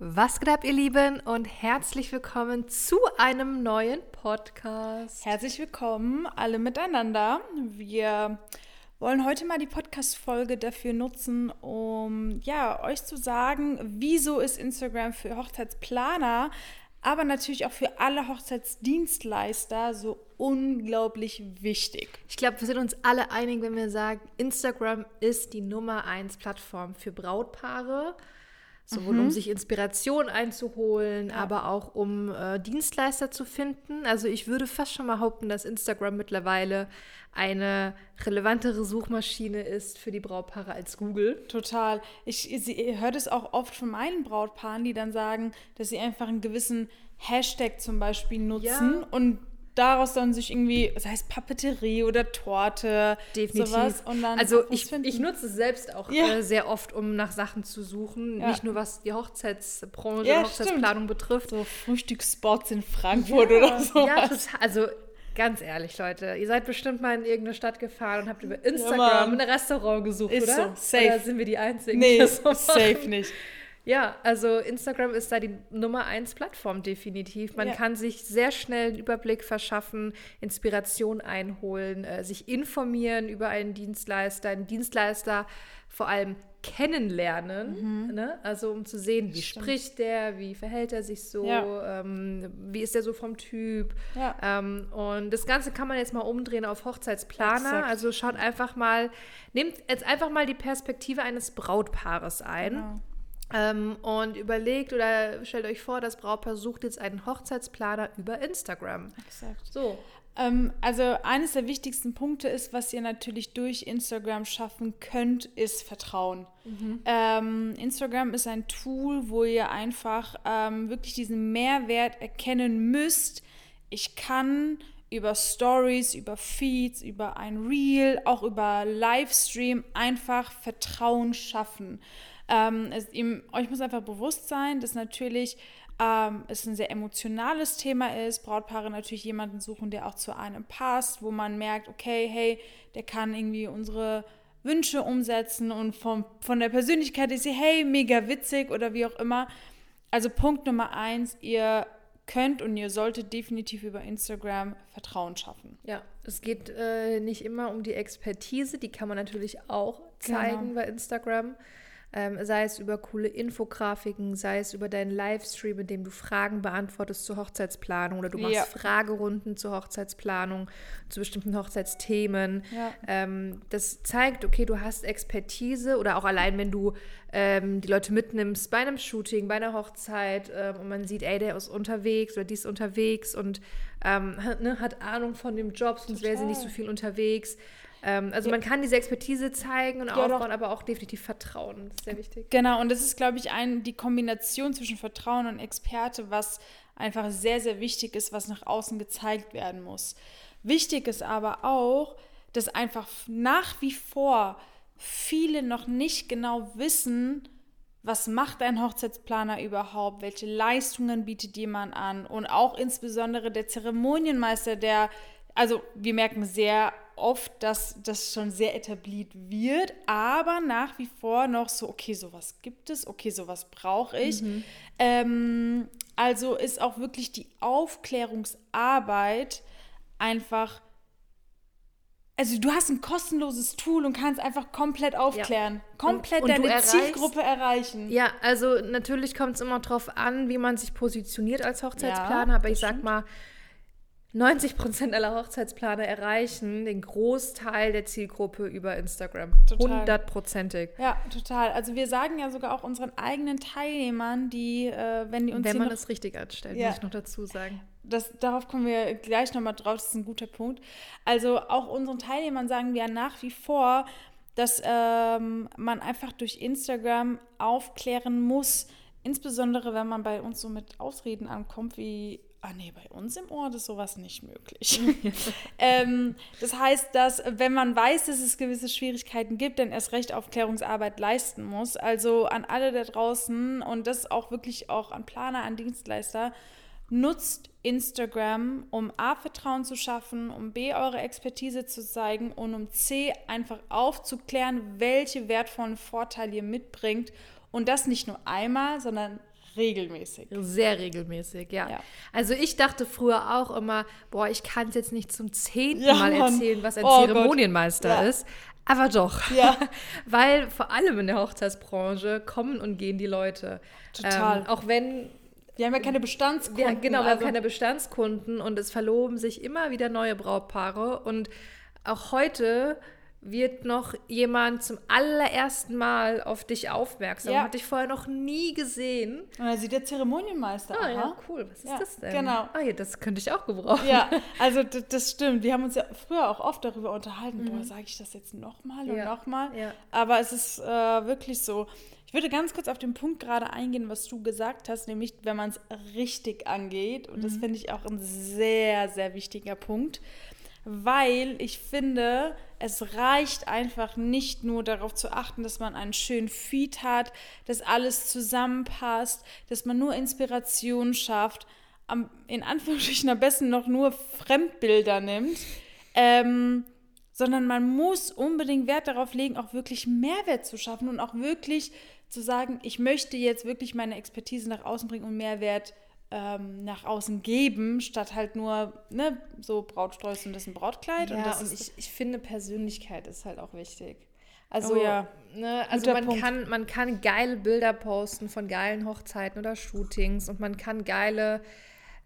Was geht ab, ihr Lieben, und herzlich willkommen zu einem neuen Podcast. Herzlich willkommen alle miteinander. Wir wollen heute mal die Podcast-Folge dafür nutzen, um ja, euch zu sagen, wieso ist Instagram für Hochzeitsplaner, aber natürlich auch für alle Hochzeitsdienstleister so unglaublich wichtig. Ich glaube, wir sind uns alle einig, wenn wir sagen, Instagram ist die Nummer eins Plattform für Brautpaare Sowohl mhm. um sich Inspiration einzuholen, ja. aber auch um äh, Dienstleister zu finden. Also ich würde fast schon mal behaupten, dass Instagram mittlerweile eine relevantere Suchmaschine ist für die Brautpaare als Google. Total. Ich, ich höre das auch oft von meinen Brautpaaren, die dann sagen, dass sie einfach einen gewissen Hashtag zum Beispiel nutzen ja. und daraus dann sich irgendwie, das heißt Papeterie oder Torte, Definitiv. sowas. Und dann also ich, ich nutze es selbst auch ja. äh, sehr oft, um nach Sachen zu suchen. Ja. Nicht nur was die Hochzeitsbranche, ja, Hochzeitsplanung stimmt. betrifft. So Frühstücksspots in Frankfurt oder so. Ja, total. Also ganz ehrlich, Leute, ihr seid bestimmt mal in irgendeine Stadt gefahren und habt über Instagram ein Restaurant gesucht, Ist oder? So, safe. Oder sind wir die Einzigen? Nee, so safe nicht. Ja, also Instagram ist da die Nummer eins Plattform definitiv. Man ja. kann sich sehr schnell einen Überblick verschaffen, Inspiration einholen, äh, sich informieren über einen Dienstleister, einen Dienstleister vor allem kennenlernen, mhm. ne? also um zu sehen, wie Stimmt. spricht der, wie verhält er sich so, ja. ähm, wie ist er so vom Typ. Ja. Ähm, und das Ganze kann man jetzt mal umdrehen auf Hochzeitsplaner. Exakt. Also schaut einfach mal, nehmt jetzt einfach mal die Perspektive eines Brautpaares ein. Genau. Ähm, und überlegt oder stellt euch vor, das Brautpaar sucht jetzt einen Hochzeitsplaner über Instagram. Exakt. So. Ähm, also eines der wichtigsten Punkte ist, was ihr natürlich durch Instagram schaffen könnt, ist Vertrauen. Mhm. Ähm, Instagram ist ein Tool, wo ihr einfach ähm, wirklich diesen Mehrwert erkennen müsst. Ich kann über Stories, über Feeds, über ein Reel, auch über Livestream einfach Vertrauen schaffen. Ähm, es, ihm, euch muss einfach bewusst sein, dass natürlich ähm, es ein sehr emotionales Thema ist. Brautpaare natürlich jemanden suchen, der auch zu einem passt, wo man merkt, okay, hey, der kann irgendwie unsere Wünsche umsetzen und vom, von der Persönlichkeit ist sie, hey, mega witzig oder wie auch immer. Also Punkt Nummer eins, ihr könnt und ihr solltet definitiv über Instagram Vertrauen schaffen. Ja, es geht äh, nicht immer um die Expertise, die kann man natürlich auch zeigen genau. bei Instagram. Ähm, sei es über coole Infografiken, sei es über deinen Livestream, in dem du Fragen beantwortest zur Hochzeitsplanung oder du machst ja. Fragerunden zur Hochzeitsplanung, zu bestimmten Hochzeitsthemen. Ja. Ähm, das zeigt, okay, du hast Expertise oder auch allein, wenn du ähm, die Leute mitnimmst bei einem Shooting, bei einer Hochzeit ähm, und man sieht, ey, der ist unterwegs oder die ist unterwegs und ähm, hat, ne, hat Ahnung von dem Job, sonst wäre sie nicht so viel unterwegs. Ähm, also ja. man kann diese Expertise zeigen und ja, aufbauen, doch. aber auch definitiv vertrauen. Das ist sehr wichtig. Genau, und das ist, glaube ich, ein, die Kombination zwischen Vertrauen und Experte, was einfach sehr, sehr wichtig ist, was nach außen gezeigt werden muss. Wichtig ist aber auch, dass einfach nach wie vor viele noch nicht genau wissen, was macht ein Hochzeitsplaner überhaupt, welche Leistungen bietet jemand an und auch insbesondere der Zeremonienmeister, der, also wir merken sehr oft, dass das schon sehr etabliert wird, aber nach wie vor noch so, okay, sowas gibt es, okay, sowas brauche ich. Mhm. Ähm, also ist auch wirklich die Aufklärungsarbeit einfach also du hast ein kostenloses Tool und kannst einfach komplett aufklären, ja. komplett und, und deine erreichst, Zielgruppe erreichen. Ja, also natürlich kommt es immer darauf an, wie man sich positioniert als Hochzeitsplaner, ja, aber ich sag stimmt. mal, 90 Prozent aller Hochzeitsplaner erreichen den Großteil der Zielgruppe über Instagram. Hundertprozentig. Ja, total. Also wir sagen ja sogar auch unseren eigenen Teilnehmern, die, äh, wenn die uns Wenn man es richtig anstellt, ja. muss ich noch dazu sagen. Das, darauf kommen wir gleich nochmal drauf, das ist ein guter Punkt. Also auch unseren Teilnehmern sagen wir nach wie vor, dass ähm, man einfach durch Instagram aufklären muss, insbesondere wenn man bei uns so mit Ausreden ankommt, wie ah nee, bei uns im Ort ist sowas nicht möglich. ähm, das heißt, dass wenn man weiß, dass es gewisse Schwierigkeiten gibt, dann erst recht Aufklärungsarbeit leisten muss. Also an alle da draußen und das auch wirklich auch an Planer, an Dienstleister, nutzt Instagram, um A, Vertrauen zu schaffen, um B, eure Expertise zu zeigen und um C, einfach aufzuklären, welche wertvollen Vorteile ihr mitbringt. Und das nicht nur einmal, sondern regelmäßig. Sehr regelmäßig, ja. ja. Also ich dachte früher auch immer, boah, ich kann es jetzt nicht zum zehnten ja, Mal erzählen, was ein oh Zeremonienmeister ja. ist. Aber doch. Ja. Weil vor allem in der Hochzeitsbranche kommen und gehen die Leute. Total. Ähm, auch wenn wir haben ja keine Bestandskunden. Ja, genau, wir also. haben keine Bestandskunden und es verloben sich immer wieder neue Brautpaare. Und auch heute wird noch jemand zum allerersten Mal auf dich aufmerksam. Ja. Hat dich vorher noch nie gesehen. Und dann sieht der Zeremonienmeister. Ah, ja, cool. Was ist ja, das denn? Genau. Ah, ja, das könnte ich auch gebrauchen. Ja, also das stimmt. Wir haben uns ja früher auch oft darüber unterhalten. Mhm. Boah, sage ich das jetzt nochmal und ja. nochmal? Ja. Aber es ist äh, wirklich so. Ich würde ganz kurz auf den Punkt gerade eingehen, was du gesagt hast, nämlich wenn man es richtig angeht. Und mhm. das finde ich auch ein sehr, sehr wichtiger Punkt weil ich finde, es reicht einfach nicht nur darauf zu achten, dass man einen schönen Feed hat, dass alles zusammenpasst, dass man nur Inspiration schafft, am, in Anführungsstrichen am besten noch nur Fremdbilder nimmt, ähm, sondern man muss unbedingt Wert darauf legen, auch wirklich Mehrwert zu schaffen und auch wirklich zu sagen, ich möchte jetzt wirklich meine Expertise nach außen bringen und Mehrwert ähm, nach außen geben, statt halt nur, ne, so Brautsträuße und das ist ein Brautkleid. Ja, und, das und ich, ich finde, Persönlichkeit ist halt auch wichtig. Also, oh ja. ne, also man kann, man kann geile Bilder posten von geilen Hochzeiten oder Shootings und man kann geile,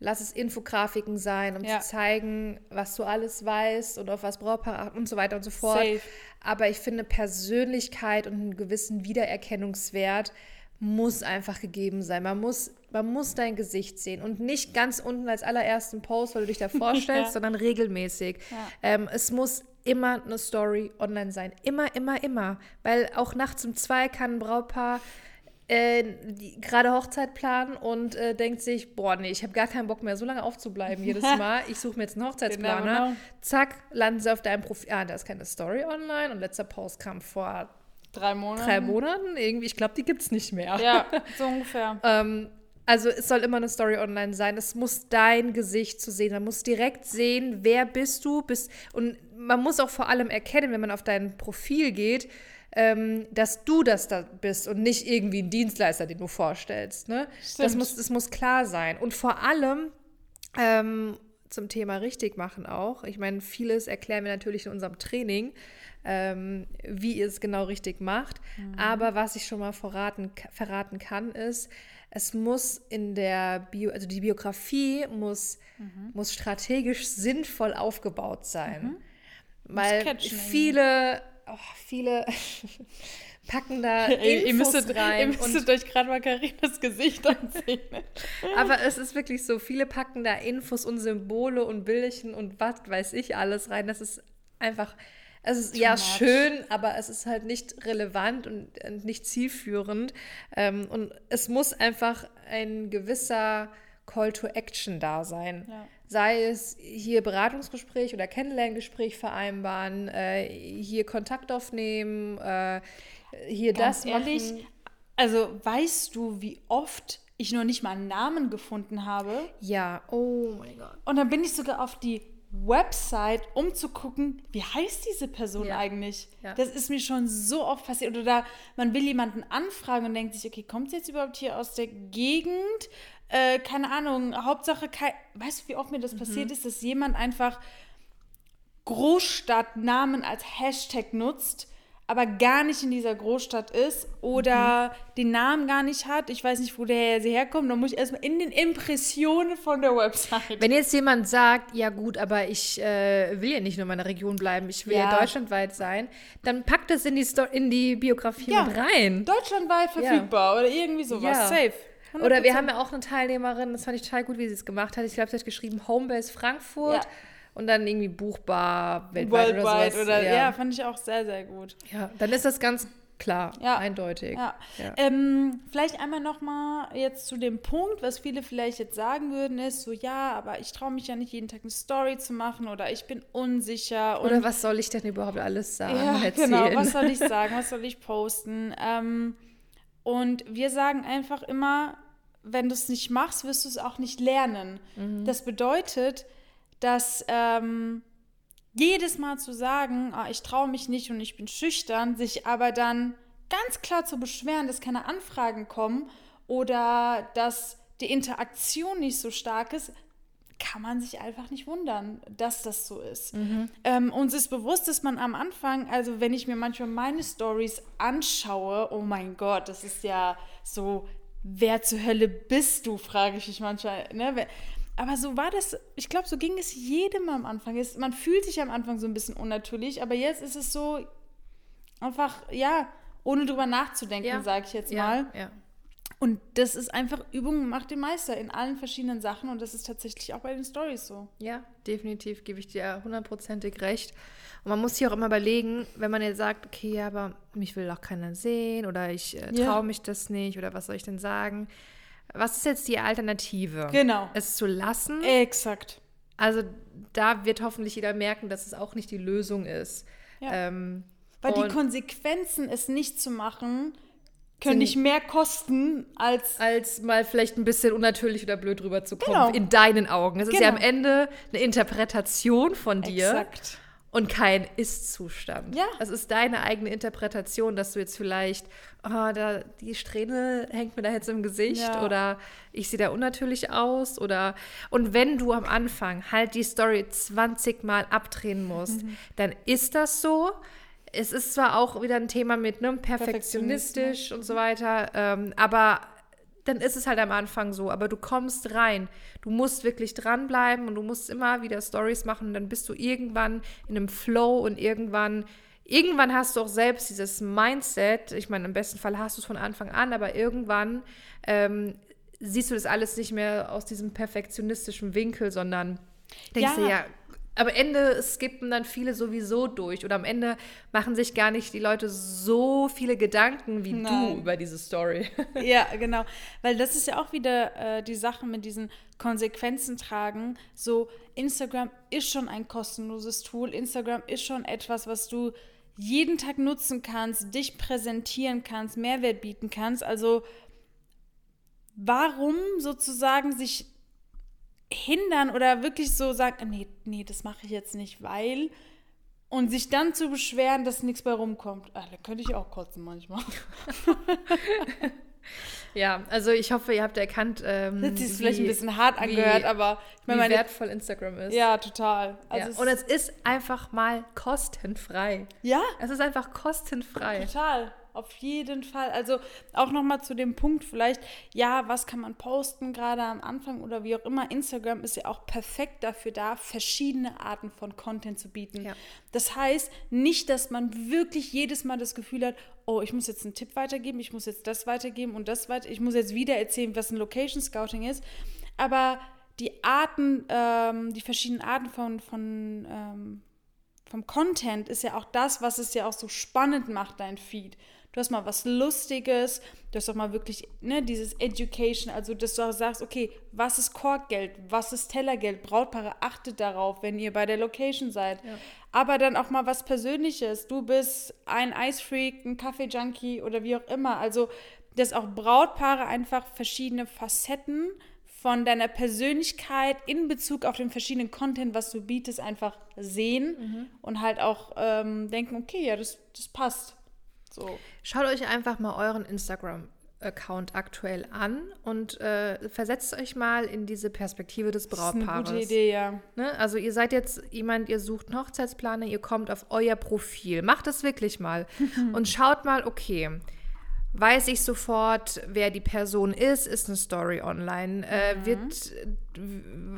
lass es Infografiken sein, um ja. zu zeigen, was du alles weißt und auf was Brautpaar und so weiter und so fort. Safe. Aber ich finde Persönlichkeit und einen gewissen Wiedererkennungswert muss einfach gegeben sein. Man muss, man muss dein Gesicht sehen und nicht ganz unten als allerersten Post, weil du dich da vorstellst, ja. sondern regelmäßig. Ja. Ähm, es muss immer eine Story online sein. Immer, immer, immer. Weil auch nachts um zwei kann ein Brautpaar äh, gerade Hochzeit planen und äh, denkt sich, boah, nee, ich habe gar keinen Bock mehr, so lange aufzubleiben jedes Mal. Ich suche mir jetzt einen Hochzeitsplaner. Genau, genau. Zack, landen sie auf deinem Profil. Ah, da ist keine Story online und letzter Post kam vor Drei Monate. Drei Monaten? Irgendwie, ich glaube, die gibt es nicht mehr. Ja, so ungefähr. ähm, also es soll immer eine Story online sein. Es muss dein Gesicht zu sehen. Man muss direkt sehen, wer bist du. Bist, und man muss auch vor allem erkennen, wenn man auf dein Profil geht, ähm, dass du das da bist und nicht irgendwie ein Dienstleister, den du vorstellst. Ne? Das, muss, das muss klar sein. Und vor allem ähm, zum Thema richtig machen auch. Ich meine, vieles erklären wir natürlich in unserem Training ähm, wie ihr es genau richtig macht. Mhm. Aber was ich schon mal verraten, verraten kann, ist, es muss in der Bio, also die Biografie muss, mhm. muss strategisch sinnvoll aufgebaut sein. Mhm. Weil viele, oh, viele packen da Infos ihr müsstet, rein. Ihr müsstet euch gerade mal Carinas Gesicht ansehen. Aber es ist wirklich so, viele packen da Infos und Symbole und Bildchen und was weiß ich alles rein. Das ist einfach es ist ja much. schön, aber es ist halt nicht relevant und, und nicht zielführend. Ähm, und es muss einfach ein gewisser Call to Action da sein. Ja. Sei es hier Beratungsgespräch oder Kennenlerngespräch vereinbaren, äh, hier Kontakt aufnehmen, äh, hier Ganz das ehrlich, machen. Also weißt du, wie oft ich noch nicht mal einen Namen gefunden habe? Ja, oh mein Gott. Und dann bin ich sogar auf die Website, um zu gucken, wie heißt diese Person ja. eigentlich? Ja. Das ist mir schon so oft passiert. Oder da, man will jemanden anfragen und denkt sich, okay, kommt sie jetzt überhaupt hier aus der Gegend? Äh, keine Ahnung, Hauptsache, kein, weißt du, wie oft mir das mhm. passiert ist, dass jemand einfach Großstadtnamen als Hashtag nutzt aber gar nicht in dieser Großstadt ist oder mhm. den Namen gar nicht hat. Ich weiß nicht, wo der sie herkommt. Dann muss ich erstmal in den Impressionen von der Website. Wenn jetzt jemand sagt, ja gut, aber ich äh, will ja nicht nur in meiner Region bleiben, ich will ja, deutschlandweit sein, dann packt das in die, Sto in die Biografie ja, mit rein. Deutschlandweit verfügbar ja. oder irgendwie sowas. Ja. Safe. 100%. Oder wir haben ja auch eine Teilnehmerin, das fand ich total gut, wie sie es gemacht hat. Ich glaube, sie hat geschrieben Homebase Frankfurt. Und dann irgendwie buchbar weltweit Worldwide oder sowas. Oder, ja. ja. fand ich auch sehr, sehr gut. Ja, dann ist das ganz klar, ja. eindeutig. Ja. ja. Ähm, vielleicht einmal nochmal jetzt zu dem Punkt, was viele vielleicht jetzt sagen würden, ist so, ja, aber ich traue mich ja nicht jeden Tag eine Story zu machen oder ich bin unsicher. oder was soll ich denn überhaupt alles sagen? Ja, genau, was soll ich sagen, was soll ich posten? Ähm, und wir sagen einfach immer, wenn du es nicht machst, wirst du es auch nicht lernen. Mhm. Das bedeutet, dass ähm, jedes Mal zu sagen, ah, ich traue mich nicht und ich bin schüchtern, sich aber dann ganz klar zu beschweren, dass keine Anfragen kommen oder dass die Interaktion nicht so stark ist, kann man sich einfach nicht wundern, dass das so ist. Mhm. Ähm, uns ist bewusst, dass man am Anfang, also wenn ich mir manchmal meine Stories anschaue, oh mein Gott, das ist ja so, wer zur Hölle bist du, frage ich mich manchmal. Ne? Aber so war das, ich glaube, so ging es jedem am Anfang. Es, man fühlt sich am Anfang so ein bisschen unnatürlich, aber jetzt ist es so einfach, ja, ohne drüber nachzudenken, ja. sage ich jetzt mal. Ja, ja. Und das ist einfach Übung macht den Meister in allen verschiedenen Sachen und das ist tatsächlich auch bei den Stories so. Ja, definitiv gebe ich dir hundertprozentig recht. Und man muss sich auch immer überlegen, wenn man jetzt sagt, okay, aber mich will auch keiner sehen oder ich äh, traue ja. mich das nicht oder was soll ich denn sagen? Was ist jetzt die Alternative? Genau. Es zu lassen. Exakt. Also da wird hoffentlich jeder merken, dass es auch nicht die Lösung ist. Ja. Ähm, Weil die Konsequenzen, es nicht zu machen, können nicht mehr kosten als. Als mal vielleicht ein bisschen unnatürlich oder blöd rüberzukommen. Genau. In deinen Augen. Es genau. ist ja am genau. Ende eine Interpretation von dir. Exakt. Und kein Ist-Zustand. Ja. Es ist deine eigene Interpretation, dass du jetzt vielleicht, oh, da, die Strähne hängt mir da jetzt im Gesicht ja. oder ich sehe da unnatürlich aus oder und wenn du am Anfang halt die Story 20 Mal abdrehen musst, mhm. dann ist das so es ist zwar auch wieder ein Thema mit ne, perfektionistisch und so weiter, ähm, aber dann ist es halt am Anfang so, aber du kommst rein. Du musst wirklich dranbleiben und du musst immer wieder Stories machen und dann bist du irgendwann in einem Flow und irgendwann irgendwann hast du auch selbst dieses Mindset. Ich meine, im besten Fall hast du es von Anfang an, aber irgendwann ähm, siehst du das alles nicht mehr aus diesem perfektionistischen Winkel, sondern denkst ja. du ja, am Ende skippen dann viele sowieso durch oder am Ende machen sich gar nicht die Leute so viele Gedanken wie Nein. du über diese Story. Ja, genau. Weil das ist ja auch wieder äh, die Sache mit diesen Konsequenzen tragen. So, Instagram ist schon ein kostenloses Tool. Instagram ist schon etwas, was du jeden Tag nutzen kannst, dich präsentieren kannst, Mehrwert bieten kannst. Also, warum sozusagen sich hindern oder wirklich so sagen, nee, nee, das mache ich jetzt nicht, weil und sich dann zu beschweren, dass nichts bei rumkommt. Ah, da könnte ich auch kotzen manchmal. ja, also ich hoffe, ihr habt erkannt, ähm, das ist vielleicht ein bisschen hart angehört, wie, aber ich meine, wie wertvoll Instagram ist. Ja, total. Also ja. Und es ist einfach mal kostenfrei. Ja. Es ist einfach kostenfrei. Total. Auf jeden Fall. Also auch nochmal zu dem Punkt vielleicht, ja, was kann man posten gerade am Anfang oder wie auch immer. Instagram ist ja auch perfekt dafür da, verschiedene Arten von Content zu bieten. Ja. Das heißt nicht, dass man wirklich jedes Mal das Gefühl hat, oh, ich muss jetzt einen Tipp weitergeben, ich muss jetzt das weitergeben und das weiter, ich muss jetzt wieder erzählen, was ein Location Scouting ist. Aber die Arten, ähm, die verschiedenen Arten von, von ähm, vom Content ist ja auch das, was es ja auch so spannend macht, dein Feed du hast mal was Lustiges, du hast auch mal wirklich ne, dieses Education, also dass du auch sagst, okay, was ist Korkgeld, was ist Tellergeld, Brautpaare, achtet darauf, wenn ihr bei der Location seid. Ja. Aber dann auch mal was Persönliches, du bist ein Eisfreak, ein Kaffee-Junkie oder wie auch immer, also dass auch Brautpaare einfach verschiedene Facetten von deiner Persönlichkeit in Bezug auf den verschiedenen Content, was du bietest, einfach sehen mhm. und halt auch ähm, denken, okay, ja, das, das passt. So. Schaut euch einfach mal euren Instagram Account aktuell an und äh, versetzt euch mal in diese Perspektive des Brautpaares. Das ist eine gute Idee, ja. Ne? Also ihr seid jetzt jemand, ihr sucht einen Hochzeitsplaner, ihr kommt auf euer Profil. Macht es wirklich mal und schaut mal, okay, weiß ich sofort, wer die Person ist, ist eine Story online, äh, mhm. wird,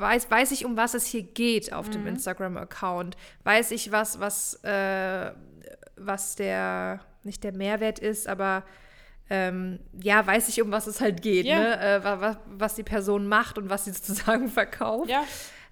weiß, weiß ich, um was es hier geht auf mhm. dem Instagram-Account, weiß ich was, was, äh, was der nicht der Mehrwert ist, aber ähm, ja, weiß ich, um was es halt geht, ja. ne? Äh, was, was, die Person macht und was sie sozusagen verkauft. Ja.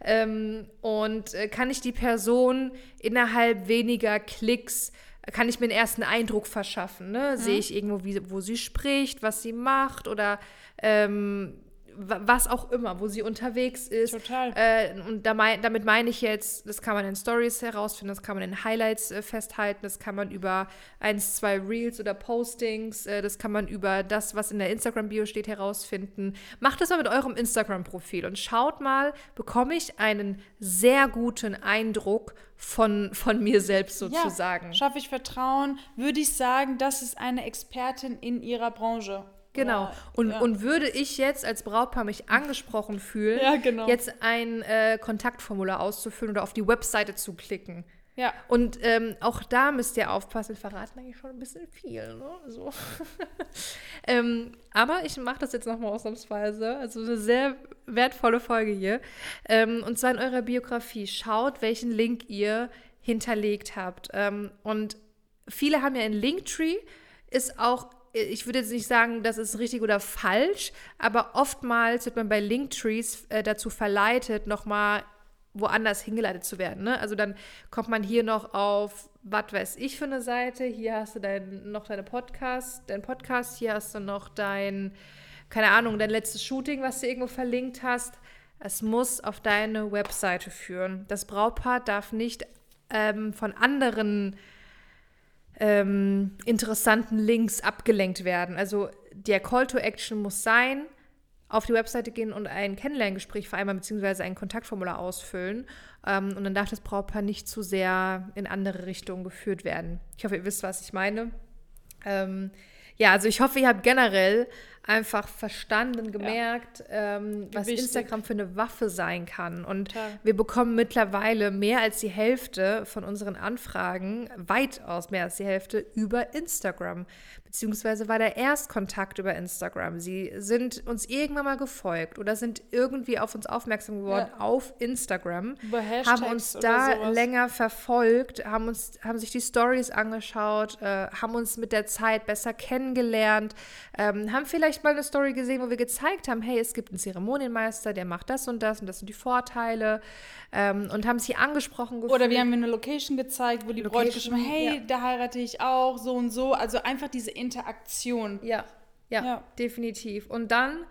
Ähm, und äh, kann ich die Person innerhalb weniger Klicks, kann ich mir einen ersten Eindruck verschaffen, ne? Mhm. Sehe ich irgendwo, wie, wo sie spricht, was sie macht oder ähm, was auch immer, wo sie unterwegs ist. Total. Äh, und da mein, damit meine ich jetzt, das kann man in Stories herausfinden, das kann man in Highlights äh, festhalten, das kann man über eins, zwei Reels oder Postings, äh, das kann man über das, was in der Instagram-Bio steht, herausfinden. Macht das mal mit eurem Instagram-Profil und schaut mal, bekomme ich einen sehr guten Eindruck von, von mir selbst sozusagen. Ja, schaffe ich Vertrauen, würde ich sagen, das ist eine Expertin in ihrer Branche. Genau. Und, ja. und würde ich jetzt als Brautpaar mich angesprochen fühlen, ja, genau. jetzt ein äh, Kontaktformular auszufüllen oder auf die Webseite zu klicken. Ja. Und ähm, auch da müsst ihr aufpassen, verraten eigentlich schon ein bisschen viel. Ne? So. ähm, aber ich mache das jetzt nochmal ausnahmsweise. Also eine sehr wertvolle Folge hier. Ähm, und zwar in eurer Biografie. Schaut, welchen Link ihr hinterlegt habt. Ähm, und viele haben ja einen Linktree, ist auch ich würde jetzt nicht sagen, das ist richtig oder falsch, aber oftmals wird man bei Linktrees äh, dazu verleitet, nochmal woanders hingeleitet zu werden. Ne? Also dann kommt man hier noch auf, was weiß ich für eine Seite, hier hast du dein, noch deine Podcast, dein Podcast, hier hast du noch dein, keine Ahnung, dein letztes Shooting, was du irgendwo verlinkt hast. Es muss auf deine Webseite führen. Das Brautpaar darf nicht ähm, von anderen ähm, interessanten Links abgelenkt werden. Also der Call to Action muss sein, auf die Webseite gehen und ein Kennenlerngespräch vereinbaren, beziehungsweise ein Kontaktformular ausfüllen. Ähm, und dann darf das Brautpaar nicht zu sehr in andere Richtungen geführt werden. Ich hoffe, ihr wisst, was ich meine. Ähm, ja, also ich hoffe, ihr habt generell einfach verstanden, gemerkt, ja. ähm, was Wichtig. Instagram für eine Waffe sein kann. Und Total. wir bekommen mittlerweile mehr als die Hälfte von unseren Anfragen, weitaus mehr als die Hälfte, über Instagram beziehungsweise war der Erstkontakt über Instagram. Sie sind uns irgendwann mal gefolgt oder sind irgendwie auf uns aufmerksam geworden ja. auf Instagram, haben uns da länger verfolgt, haben uns, haben sich die Stories angeschaut, äh, haben uns mit der Zeit besser kennengelernt, ähm, haben vielleicht mal eine Story gesehen, wo wir gezeigt haben, hey, es gibt einen Zeremonienmeister, der macht das und das und das sind die Vorteile ähm, und haben sich angesprochen gefühlt. Oder wir haben eine Location gezeigt, wo die Location, Bräute geschrieben hey, ja. da heirate ich auch, so und so. Also einfach diese Interaktion. Ja, ja, ja, definitiv. Und dann,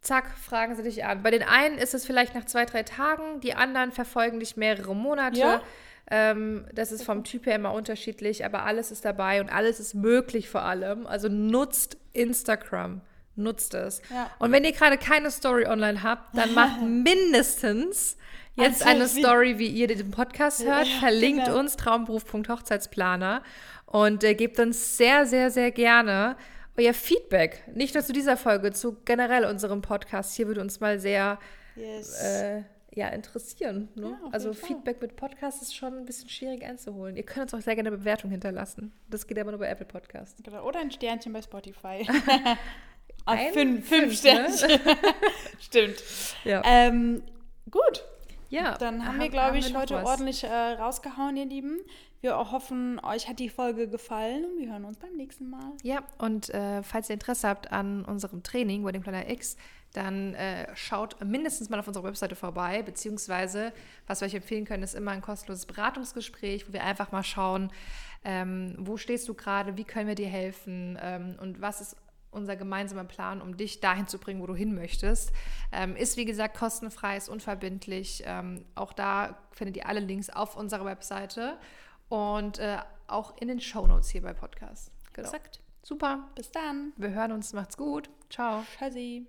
zack, fragen sie dich an. Bei den einen ist es vielleicht nach zwei, drei Tagen, die anderen verfolgen dich mehrere Monate. Ja. Ähm, das ist vom Typ her immer unterschiedlich, aber alles ist dabei und alles ist möglich vor allem. Also nutzt Instagram. Nutzt es. Ja. Und wenn ihr gerade keine Story online habt, dann macht mindestens jetzt also, eine Story, wie ihr den Podcast hört. Ja, verlinkt genau. uns traumberuf.hochzeitsplaner und äh, gebt uns sehr, sehr, sehr gerne euer Feedback. Nicht nur zu dieser Folge, zu generell unserem Podcast. Hier würde uns mal sehr yes. äh, ja, interessieren. Ne? Ja, also Feedback mit Podcast ist schon ein bisschen schwierig einzuholen. Ihr könnt uns auch sehr gerne eine Bewertung hinterlassen. Das geht aber nur bei Apple Podcast. Genau. Oder ein Sternchen bei Spotify. ein, fünf, fünf, ne? Sternchen. Ne? Stimmt. Ja. Ähm, gut. Ja, dann haben wir, glaube ich, heute was. ordentlich äh, rausgehauen, ihr Lieben. Wir hoffen, euch hat die Folge gefallen und wir hören uns beim nächsten Mal. Ja, und äh, falls ihr Interesse habt an unserem Training Wedding Planner X, dann äh, schaut mindestens mal auf unserer Webseite vorbei, beziehungsweise, was wir euch empfehlen können, ist immer ein kostenloses Beratungsgespräch, wo wir einfach mal schauen, ähm, wo stehst du gerade, wie können wir dir helfen ähm, und was ist unser gemeinsamer Plan, um dich dahin zu bringen, wo du hin möchtest. Ähm, ist, wie gesagt, kostenfrei, ist unverbindlich. Ähm, auch da findet ihr alle Links auf unserer Webseite und äh, auch in den Shownotes hier bei Podcast. Genau. Exakt. Super. Bis dann. Wir hören uns. Macht's gut. Ciao. Tschüssi.